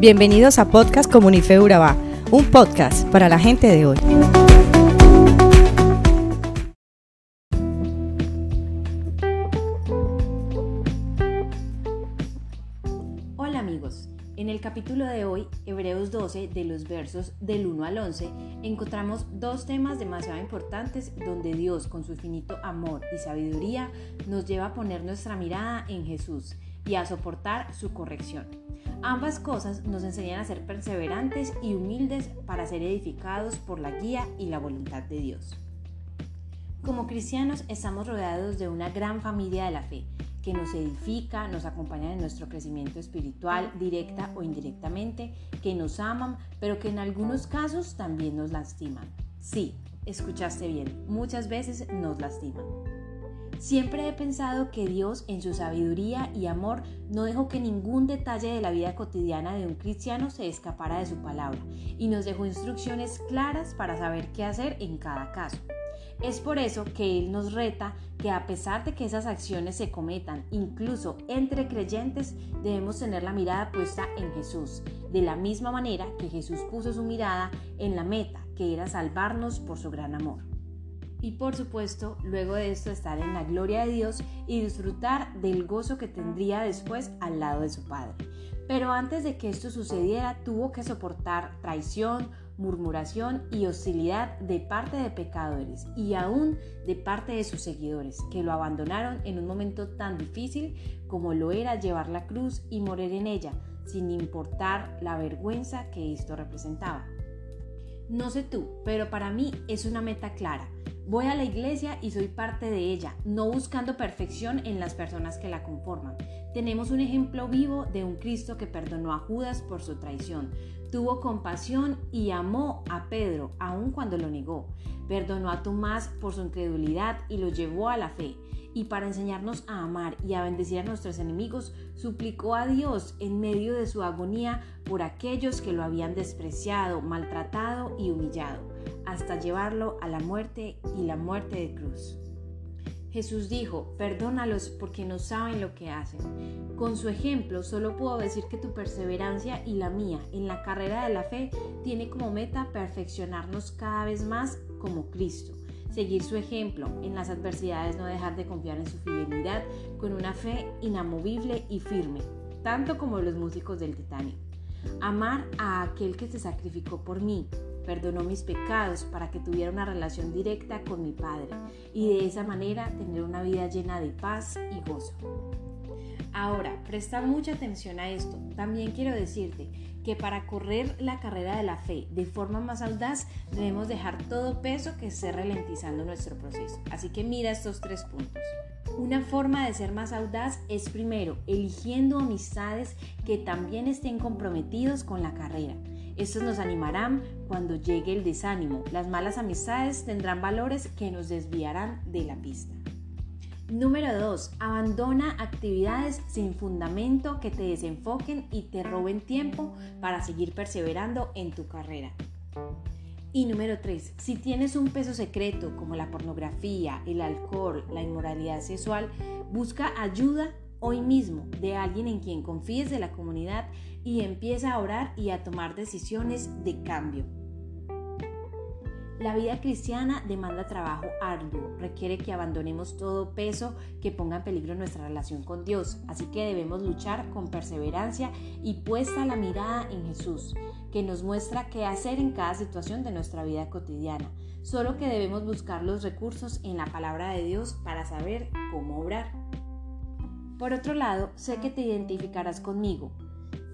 Bienvenidos a Podcast Comunife Urabá, un podcast para la gente de hoy. Hola amigos, en el capítulo de hoy, Hebreos 12, de los versos del 1 al 11, encontramos dos temas demasiado importantes donde Dios, con su infinito amor y sabiduría, nos lleva a poner nuestra mirada en Jesús y a soportar su corrección. Ambas cosas nos enseñan a ser perseverantes y humildes para ser edificados por la guía y la voluntad de Dios. Como cristianos estamos rodeados de una gran familia de la fe que nos edifica, nos acompaña en nuestro crecimiento espiritual directa o indirectamente, que nos aman, pero que en algunos casos también nos lastiman. Sí, escuchaste bien, muchas veces nos lastiman. Siempre he pensado que Dios en su sabiduría y amor no dejó que ningún detalle de la vida cotidiana de un cristiano se escapara de su palabra y nos dejó instrucciones claras para saber qué hacer en cada caso. Es por eso que Él nos reta que a pesar de que esas acciones se cometan incluso entre creyentes, debemos tener la mirada puesta en Jesús, de la misma manera que Jesús puso su mirada en la meta, que era salvarnos por su gran amor y por supuesto luego de esto estar en la gloria de Dios y disfrutar del gozo que tendría después al lado de su Padre. Pero antes de que esto sucediera tuvo que soportar traición, murmuración y hostilidad de parte de pecadores y aún de parte de sus seguidores, que lo abandonaron en un momento tan difícil como lo era llevar la cruz y morir en ella, sin importar la vergüenza que esto representaba. No sé tú, pero para mí es una meta clara Voy a la iglesia y soy parte de ella, no buscando perfección en las personas que la conforman. Tenemos un ejemplo vivo de un Cristo que perdonó a Judas por su traición, tuvo compasión y amó a Pedro aun cuando lo negó, perdonó a Tomás por su incredulidad y lo llevó a la fe. Y para enseñarnos a amar y a bendecir a nuestros enemigos, suplicó a Dios en medio de su agonía por aquellos que lo habían despreciado, maltratado y humillado, hasta llevarlo a la muerte y la muerte de cruz. Jesús dijo, perdónalos porque no saben lo que hacen. Con su ejemplo, solo puedo decir que tu perseverancia y la mía en la carrera de la fe tiene como meta perfeccionarnos cada vez más como Cristo seguir su ejemplo, en las adversidades no dejar de confiar en su fidelidad con una fe inamovible y firme, tanto como los músicos del Titanic. Amar a aquel que se sacrificó por mí, perdonó mis pecados para que tuviera una relación directa con mi Padre y de esa manera tener una vida llena de paz y gozo. Ahora, presta mucha atención a esto. También quiero decirte que para correr la carrera de la fe de forma más audaz debemos dejar todo peso que esté ralentizando nuestro proceso. Así que mira estos tres puntos. Una forma de ser más audaz es primero eligiendo amistades que también estén comprometidos con la carrera. Estos nos animarán cuando llegue el desánimo. Las malas amistades tendrán valores que nos desviarán de la pista. Número 2. Abandona actividades sin fundamento que te desenfoquen y te roben tiempo para seguir perseverando en tu carrera. Y número 3. Si tienes un peso secreto como la pornografía, el alcohol, la inmoralidad sexual, busca ayuda hoy mismo de alguien en quien confíes de la comunidad y empieza a orar y a tomar decisiones de cambio. La vida cristiana demanda trabajo arduo, requiere que abandonemos todo peso que ponga en peligro nuestra relación con Dios, así que debemos luchar con perseverancia y puesta la mirada en Jesús, que nos muestra qué hacer en cada situación de nuestra vida cotidiana, solo que debemos buscar los recursos en la palabra de Dios para saber cómo obrar. Por otro lado, sé que te identificarás conmigo,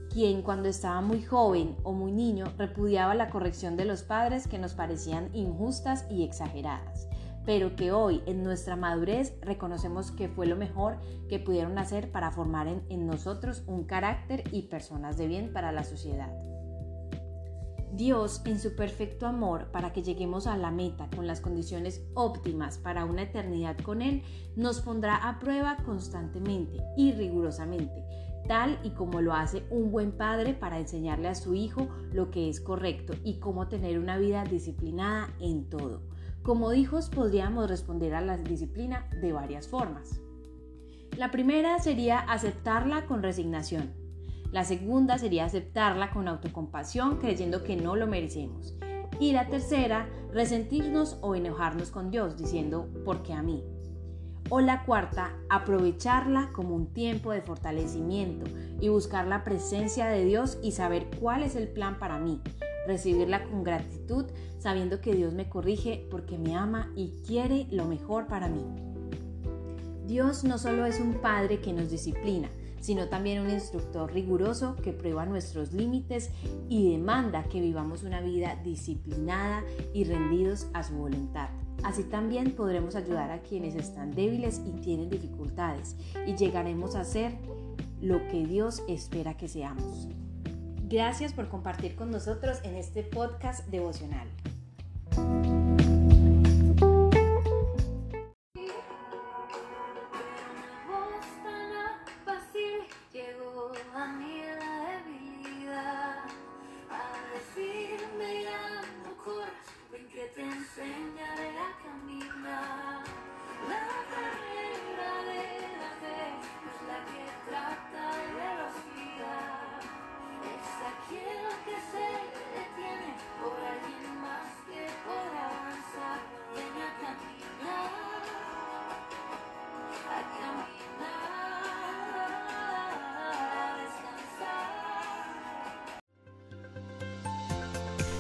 quien cuando estaba muy joven o muy niño repudiaba la corrección de los padres que nos parecían injustas y exageradas, pero que hoy en nuestra madurez reconocemos que fue lo mejor que pudieron hacer para formar en, en nosotros un carácter y personas de bien para la sociedad. Dios, en su perfecto amor, para que lleguemos a la meta con las condiciones óptimas para una eternidad con Él, nos pondrá a prueba constantemente y rigurosamente tal y como lo hace un buen padre para enseñarle a su hijo lo que es correcto y cómo tener una vida disciplinada en todo. Como hijos podríamos responder a la disciplina de varias formas. La primera sería aceptarla con resignación. La segunda sería aceptarla con autocompasión creyendo que no lo merecemos. Y la tercera, resentirnos o enojarnos con Dios diciendo, ¿por qué a mí? O la cuarta, aprovecharla como un tiempo de fortalecimiento y buscar la presencia de Dios y saber cuál es el plan para mí. Recibirla con gratitud sabiendo que Dios me corrige porque me ama y quiere lo mejor para mí. Dios no solo es un Padre que nos disciplina, sino también un instructor riguroso que prueba nuestros límites y demanda que vivamos una vida disciplinada y rendidos a su voluntad. Así también podremos ayudar a quienes están débiles y tienen dificultades y llegaremos a ser lo que Dios espera que seamos. Gracias por compartir con nosotros en este podcast devocional.